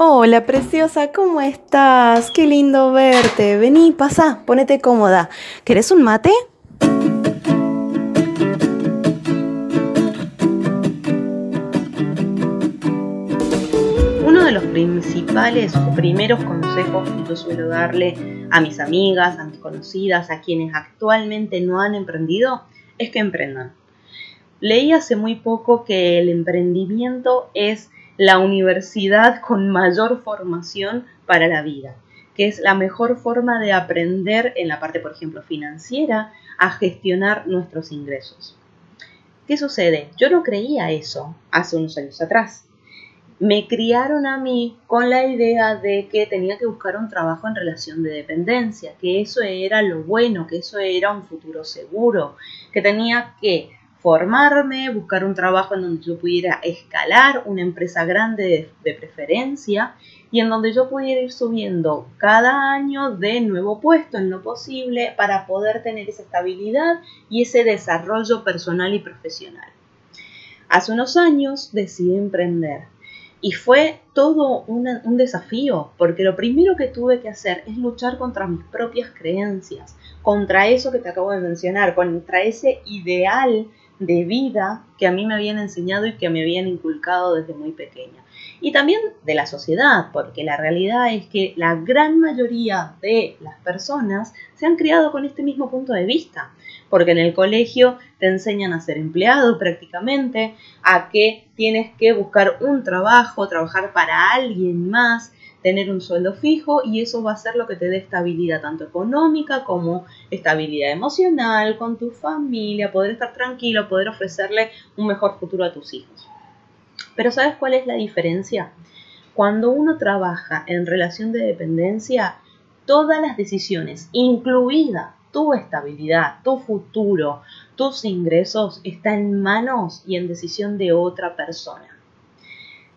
Hola, preciosa, ¿cómo estás? Qué lindo verte. Vení, pasa, ponete cómoda. ¿Querés un mate? Uno de los principales o primeros consejos que yo suelo darle a mis amigas, a mis conocidas, a quienes actualmente no han emprendido, es que emprendan. Leí hace muy poco que el emprendimiento es la universidad con mayor formación para la vida, que es la mejor forma de aprender en la parte, por ejemplo, financiera, a gestionar nuestros ingresos. ¿Qué sucede? Yo no creía eso hace unos años atrás. Me criaron a mí con la idea de que tenía que buscar un trabajo en relación de dependencia, que eso era lo bueno, que eso era un futuro seguro, que tenía que formarme, buscar un trabajo en donde yo pudiera escalar, una empresa grande de, preferencia, y en donde yo pudiera ir subiendo cada año de nuevo puesto en lo posible para poder tener esa estabilidad y ese desarrollo personal y profesional. Hace unos años decidí emprender y fue todo un desafío, porque lo primero que tuve que hacer es luchar contra mis propias creencias, contra eso que te acabo de mencionar, contra ese ideal de vida que a mí me habían enseñado y que me habían inculcado desde muy pequeña. Y también de la sociedad, porque la realidad es que la gran mayoría de las personas se han criado con este mismo punto de vista, porque en el colegio te enseñan a ser empleado prácticamente, a que tienes que buscar un trabajo, trabajar para alguien más, tener un sueldo fijo y eso va a ser lo que te dé estabilidad tanto económica como estabilidad emocional con tu familia, poder estar tranquilo, poder ofrecerle un mejor futuro a tus hijos. Pero ¿sabes cuál es la diferencia? Cuando uno trabaja en relación de dependencia, todas las decisiones, incluida tu estabilidad, tu futuro, tus ingresos, están en manos y en decisión de otra persona.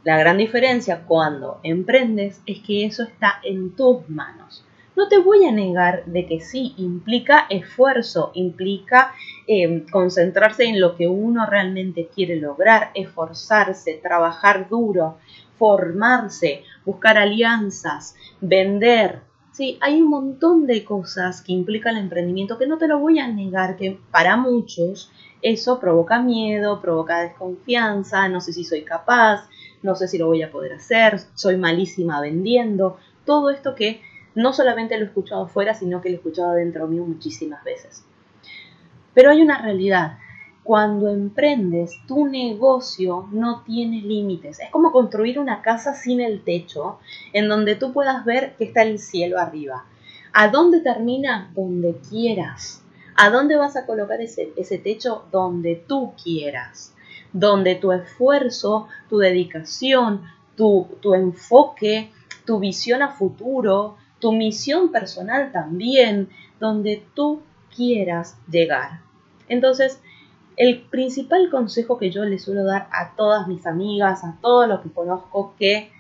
La gran diferencia cuando emprendes es que eso está en tus manos. No te voy a negar de que sí, implica esfuerzo, implica eh, concentrarse en lo que uno realmente quiere lograr, esforzarse, trabajar duro, formarse, buscar alianzas, vender. Sí, hay un montón de cosas que implica el emprendimiento que no te lo voy a negar que para muchos eso provoca miedo, provoca desconfianza, no sé si soy capaz, no sé si lo voy a poder hacer, soy malísima vendiendo, todo esto que no solamente lo he escuchado fuera, sino que lo he escuchado dentro mío muchísimas veces. Pero hay una realidad. Cuando emprendes, tu negocio no tiene límites. Es como construir una casa sin el techo, en donde tú puedas ver que está el cielo arriba. ¿A dónde termina? Donde quieras. ¿A dónde vas a colocar ese, ese techo? Donde tú quieras donde tu esfuerzo, tu dedicación, tu, enfoque, tu visión a futuro, tu misión personal también, donde tú quieras llegar. Entonces, el principal consejo que yo le suelo dar a todas mis amigas, a todos los que conozco que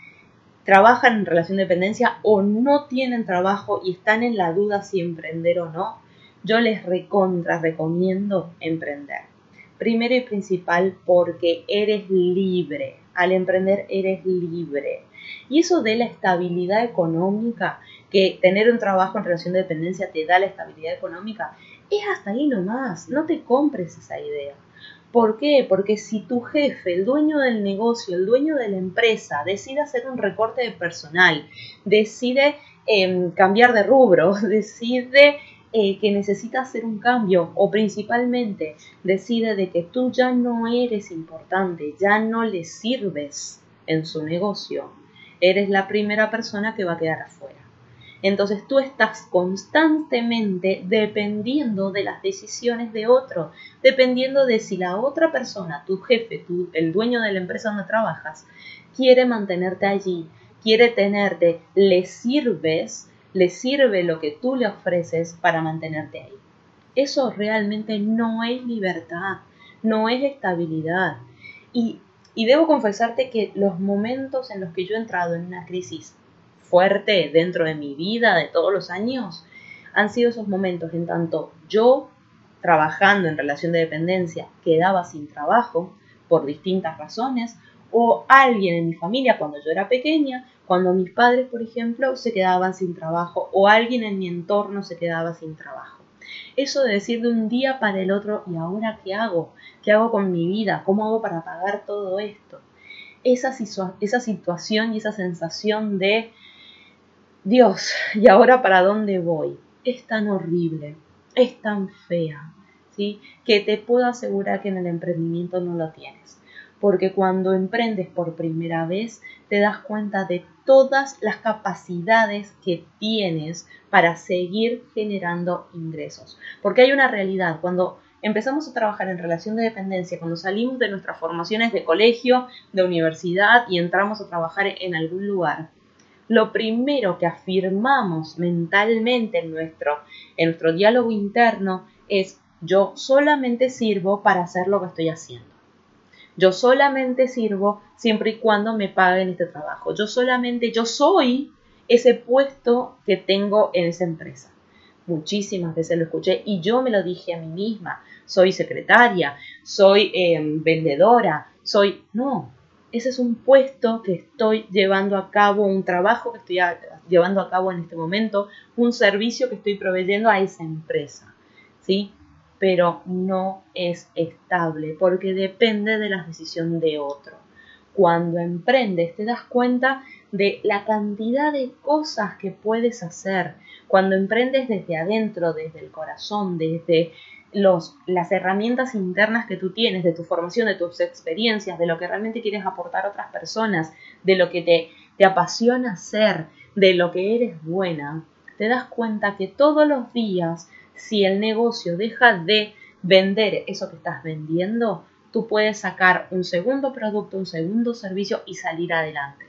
trabajan en relación de dependencia o no tienen trabajo y están en la duda si emprender o no, yo les recontra recomiendo emprender. Primero y principal porque eres libre. Al emprender eres libre. Y eso de la estabilidad económica, que tener un trabajo en relación de dependencia te da la estabilidad económica, es hasta ahí nomás. No te compres esa idea. ¿Por qué? Porque si tu jefe, el dueño del negocio, el dueño de la empresa, decide hacer un recorte de personal, decide em, cambiar de rubro, decide eh, que necesita hacer un cambio o principalmente decide de que tú ya no eres importante, ya no le sirves en su negocio, eres la primera persona que va a quedar afuera. Entonces tú estás constantemente dependiendo de las decisiones de otro, dependiendo de si la otra persona, tu jefe, el dueño de la empresa donde trabajas, quiere mantenerte allí, quiere tenerte, le sirves le sirve lo que tú le ofreces para mantenerte ahí. Eso realmente no es libertad, no es estabilidad. Y, y debo confesarte que los momentos en los que yo he entrado en una crisis fuerte dentro de mi vida de todos los años han sido esos momentos en tanto yo trabajando en relación de dependencia quedaba sin trabajo por distintas razones o alguien en mi familia cuando yo era pequeña, cuando mis padres, por ejemplo, se quedaban sin trabajo o alguien en mi entorno se quedaba sin trabajo. Eso de decir de un día para el otro, ¿y ahora qué hago? ¿Qué hago con mi vida? ¿Cómo hago para pagar todo esto? Esa, esa situación y esa sensación de, Dios, ¿y ahora para dónde voy? Es tan horrible, es tan fea, ¿sí? Que te puedo asegurar que en el emprendimiento no lo tienes porque cuando emprendes por primera vez te das cuenta de todas las capacidades que tienes para seguir generando ingresos. Porque hay una realidad, cuando empezamos a trabajar en relación de dependencia, cuando salimos de nuestras formaciones de colegio, de universidad y entramos a trabajar en algún lugar, lo primero que afirmamos mentalmente en nuestro, en nuestro diálogo interno es yo solamente sirvo para hacer lo que estoy haciendo. Yo solamente sirvo siempre y cuando me paguen este trabajo. Yo solamente, yo soy ese puesto que tengo en esa empresa. Muchísimas veces lo escuché y yo me lo dije a mí misma. Soy secretaria, soy em, vendedora, soy... No, ese es un puesto que estoy llevando a cabo, un trabajo que estoy llevando a cabo en este momento, un servicio que estoy proveyendo a esa empresa. ¿sí? Pero no es estable porque depende de la decisión de otro. Cuando emprendes te das cuenta de la cantidad de cosas que puedes hacer. Cuando emprendes desde adentro, desde el corazón, desde las herramientas internas que tú tienes, de tu formación, de tus experiencias, de lo que realmente quieres aportar a otras personas, de lo que te, te apasiona hacer, de lo que eres buena, te das cuenta que todos los días si el negocio deja de vender eso que estás vendiendo, tú puedes sacar un segundo producto, un segundo servicio y salir adelante.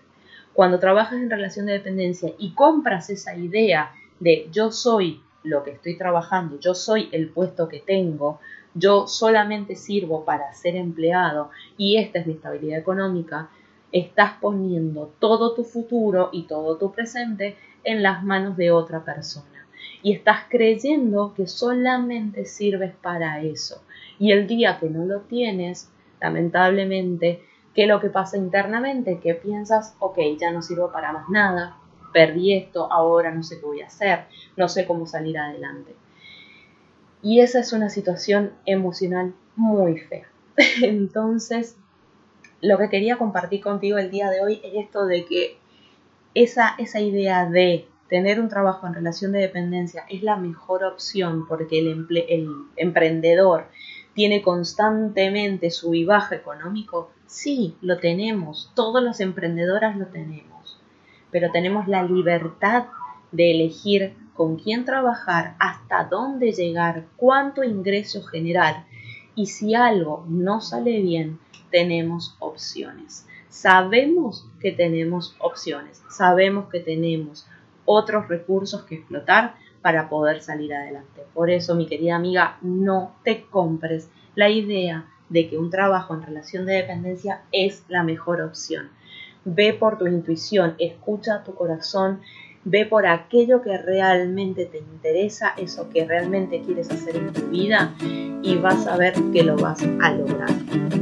Cuando trabajas en relación de dependencia y compras esa idea de yo soy lo que estoy trabajando, yo soy el puesto que tengo, yo solamente sirvo para ser empleado y esta es mi estabilidad económica, estás poniendo todo tu futuro y todo tu presente en las manos de otra persona y estás creyendo que solamente sirves para eso. Y el día que no lo tienes, lamentablemente, ¿qué es lo que pasa internamente? Que piensas, ok, ya no sirvo para más nada, perdí esto, ahora no sé qué voy a hacer, no sé cómo salir adelante. Y esa es una situación emocional muy fea. Entonces, lo que quería compartir contigo el día de hoy es esto de que esa, esa idea de tener un trabajo en relación de dependencia es la mejor opción porque el, emprendedor tiene constantemente su baja económico, sí, lo tenemos, todas las emprendedoras lo tenemos, pero tenemos la libertad de elegir con quién trabajar, hasta dónde llegar, cuánto ingreso generar y si algo no sale bien, tenemos opciones. Sabemos que tenemos opciones, sabemos que tenemos otros recursos que explotar para poder salir adelante. Por eso, mi querida amiga, no te compres la idea de que un trabajo en relación de dependencia es la mejor opción. Ve por tu intuición, escucha tu corazón, ve por aquello que realmente te interesa, eso que realmente quieres hacer en tu vida y vas a ver que lo vas a lograr.